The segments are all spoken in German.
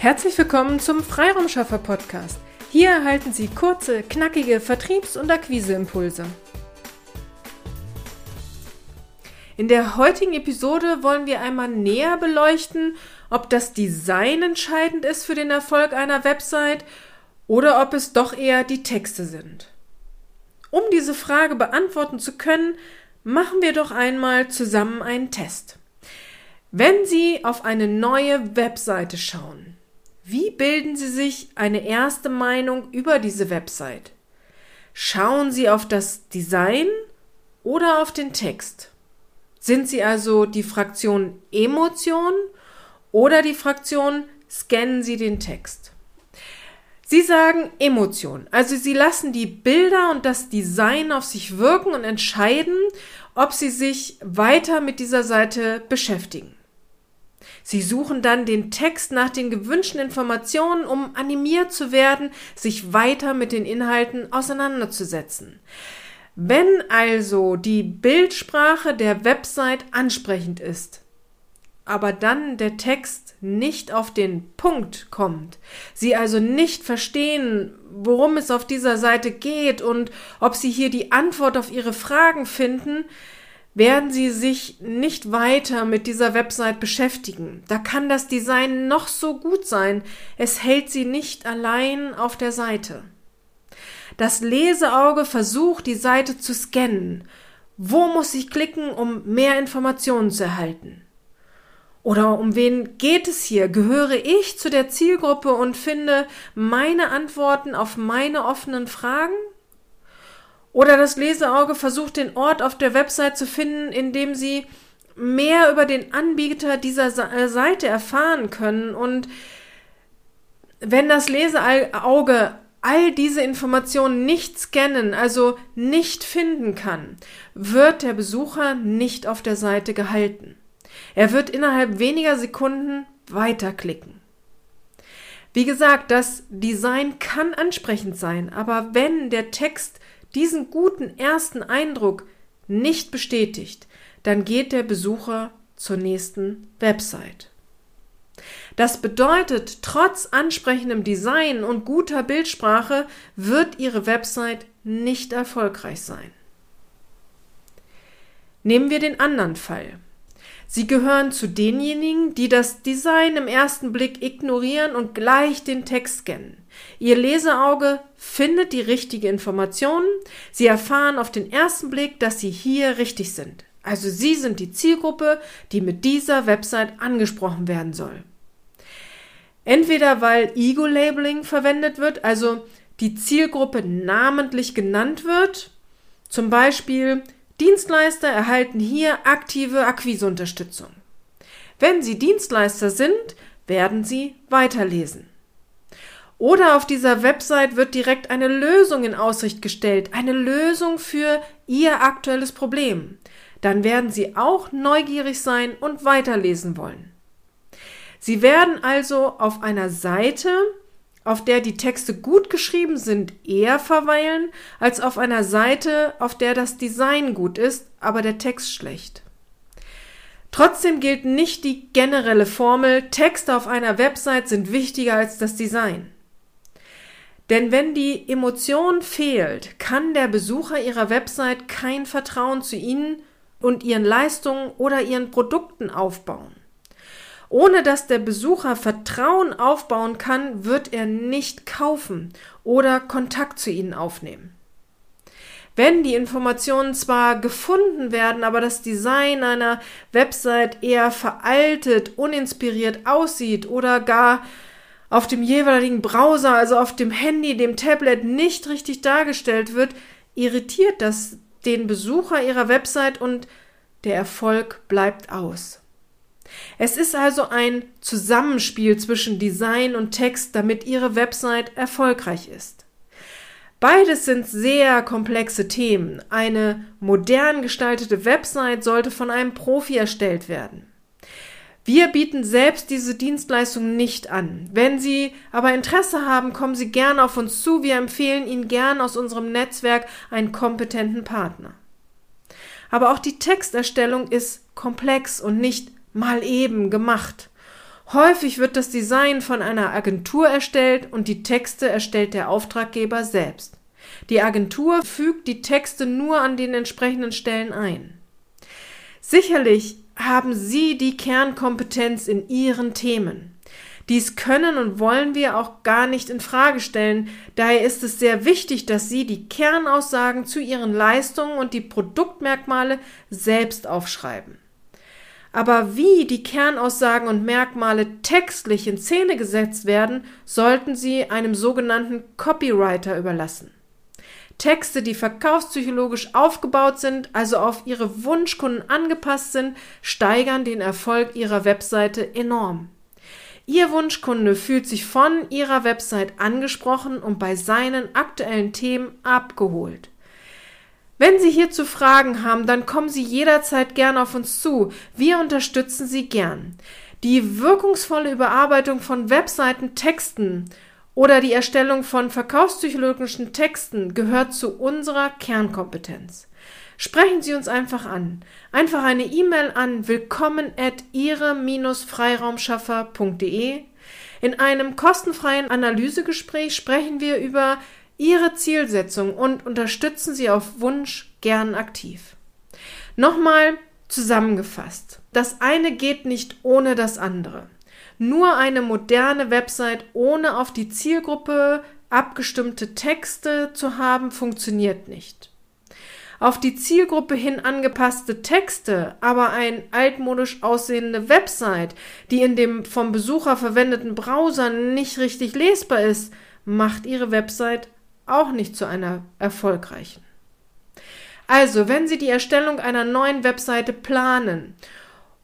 Herzlich willkommen zum Freiraumschaffer Podcast. Hier erhalten Sie kurze, knackige Vertriebs- und Akquiseimpulse. In der heutigen Episode wollen wir einmal näher beleuchten, ob das Design entscheidend ist für den Erfolg einer Website oder ob es doch eher die Texte sind. Um diese Frage beantworten zu können, machen wir doch einmal zusammen einen Test. Wenn Sie auf eine neue Webseite schauen, wie bilden Sie sich eine erste Meinung über diese Website? Schauen Sie auf das Design oder auf den Text? Sind Sie also die Fraktion Emotion oder die Fraktion Scannen Sie den Text? Sie sagen Emotion, also Sie lassen die Bilder und das Design auf sich wirken und entscheiden, ob Sie sich weiter mit dieser Seite beschäftigen. Sie suchen dann den Text nach den gewünschten Informationen, um animiert zu werden, sich weiter mit den Inhalten auseinanderzusetzen. Wenn also die Bildsprache der Website ansprechend ist, aber dann der Text nicht auf den Punkt kommt, Sie also nicht verstehen, worum es auf dieser Seite geht und ob Sie hier die Antwort auf Ihre Fragen finden, werden Sie sich nicht weiter mit dieser Website beschäftigen. Da kann das Design noch so gut sein, es hält Sie nicht allein auf der Seite. Das Leseauge versucht, die Seite zu scannen. Wo muss ich klicken, um mehr Informationen zu erhalten? Oder um wen geht es hier? Gehöre ich zu der Zielgruppe und finde meine Antworten auf meine offenen Fragen? Oder das Leseauge versucht den Ort auf der Website zu finden, in dem sie mehr über den Anbieter dieser äh, Seite erfahren können. Und wenn das Leseauge all diese Informationen nicht scannen, also nicht finden kann, wird der Besucher nicht auf der Seite gehalten. Er wird innerhalb weniger Sekunden weiterklicken. Wie gesagt, das Design kann ansprechend sein, aber wenn der Text diesen guten ersten Eindruck nicht bestätigt, dann geht der Besucher zur nächsten Website. Das bedeutet, trotz ansprechendem Design und guter Bildsprache wird Ihre Website nicht erfolgreich sein. Nehmen wir den anderen Fall. Sie gehören zu denjenigen, die das Design im ersten Blick ignorieren und gleich den Text scannen. Ihr Leseauge findet die richtige Information. Sie erfahren auf den ersten Blick, dass Sie hier richtig sind. Also Sie sind die Zielgruppe, die mit dieser Website angesprochen werden soll. Entweder weil Ego-Labeling verwendet wird, also die Zielgruppe namentlich genannt wird, zum Beispiel Dienstleister erhalten hier aktive Akquiseunterstützung. Wenn Sie Dienstleister sind, werden Sie weiterlesen. Oder auf dieser Website wird direkt eine Lösung in Aussicht gestellt, eine Lösung für Ihr aktuelles Problem. Dann werden Sie auch neugierig sein und weiterlesen wollen. Sie werden also auf einer Seite auf der die Texte gut geschrieben sind, eher verweilen, als auf einer Seite, auf der das Design gut ist, aber der Text schlecht. Trotzdem gilt nicht die generelle Formel, Texte auf einer Website sind wichtiger als das Design. Denn wenn die Emotion fehlt, kann der Besucher Ihrer Website kein Vertrauen zu Ihnen und Ihren Leistungen oder Ihren Produkten aufbauen. Ohne dass der Besucher Vertrauen aufbauen kann, wird er nicht kaufen oder Kontakt zu ihnen aufnehmen. Wenn die Informationen zwar gefunden werden, aber das Design einer Website eher veraltet, uninspiriert aussieht oder gar auf dem jeweiligen Browser, also auf dem Handy, dem Tablet nicht richtig dargestellt wird, irritiert das den Besucher ihrer Website und der Erfolg bleibt aus. Es ist also ein Zusammenspiel zwischen Design und Text, damit Ihre Website erfolgreich ist. Beides sind sehr komplexe Themen. Eine modern gestaltete Website sollte von einem Profi erstellt werden. Wir bieten selbst diese Dienstleistung nicht an. Wenn Sie aber Interesse haben, kommen Sie gerne auf uns zu. Wir empfehlen Ihnen gern aus unserem Netzwerk einen kompetenten Partner. Aber auch die Texterstellung ist komplex und nicht mal eben gemacht. Häufig wird das Design von einer Agentur erstellt und die Texte erstellt der Auftraggeber selbst. Die Agentur fügt die Texte nur an den entsprechenden Stellen ein. Sicherlich haben Sie die Kernkompetenz in Ihren Themen. Dies können und wollen wir auch gar nicht in Frage stellen. Daher ist es sehr wichtig, dass Sie die Kernaussagen zu Ihren Leistungen und die Produktmerkmale selbst aufschreiben. Aber wie die Kernaussagen und Merkmale textlich in Szene gesetzt werden, sollten Sie einem sogenannten Copywriter überlassen. Texte, die verkaufspsychologisch aufgebaut sind, also auf Ihre Wunschkunden angepasst sind, steigern den Erfolg Ihrer Webseite enorm. Ihr Wunschkunde fühlt sich von Ihrer Website angesprochen und bei seinen aktuellen Themen abgeholt. Wenn Sie hierzu Fragen haben, dann kommen Sie jederzeit gern auf uns zu. Wir unterstützen Sie gern. Die wirkungsvolle Überarbeitung von Webseitentexten oder die Erstellung von verkaufspsychologischen Texten gehört zu unserer Kernkompetenz. Sprechen Sie uns einfach an. Einfach eine E-Mail an willkommen at ihre-freiraumschaffer.de. In einem kostenfreien Analysegespräch sprechen wir über Ihre Zielsetzung und unterstützen Sie auf Wunsch gern aktiv. Nochmal zusammengefasst. Das eine geht nicht ohne das andere. Nur eine moderne Website ohne auf die Zielgruppe abgestimmte Texte zu haben, funktioniert nicht. Auf die Zielgruppe hin angepasste Texte, aber ein altmodisch aussehende Website, die in dem vom Besucher verwendeten Browser nicht richtig lesbar ist, macht Ihre Website auch nicht zu einer erfolgreichen. Also, wenn Sie die Erstellung einer neuen Webseite planen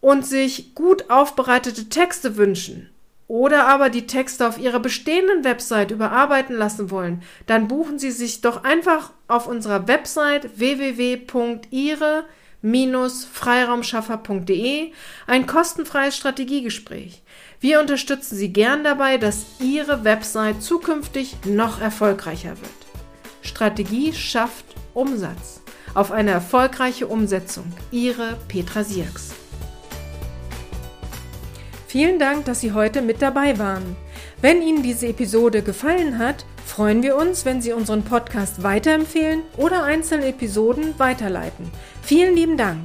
und sich gut aufbereitete Texte wünschen oder aber die Texte auf Ihrer bestehenden Website überarbeiten lassen wollen, dann buchen Sie sich doch einfach auf unserer Website www.ihre-freiraumschaffer.de ein kostenfreies Strategiegespräch. Wir unterstützen Sie gern dabei, dass Ihre Website zukünftig noch erfolgreicher wird. Strategie schafft Umsatz. Auf eine erfolgreiche Umsetzung. Ihre Petra Sierks. Vielen Dank, dass Sie heute mit dabei waren. Wenn Ihnen diese Episode gefallen hat, freuen wir uns, wenn Sie unseren Podcast weiterempfehlen oder einzelne Episoden weiterleiten. Vielen lieben Dank.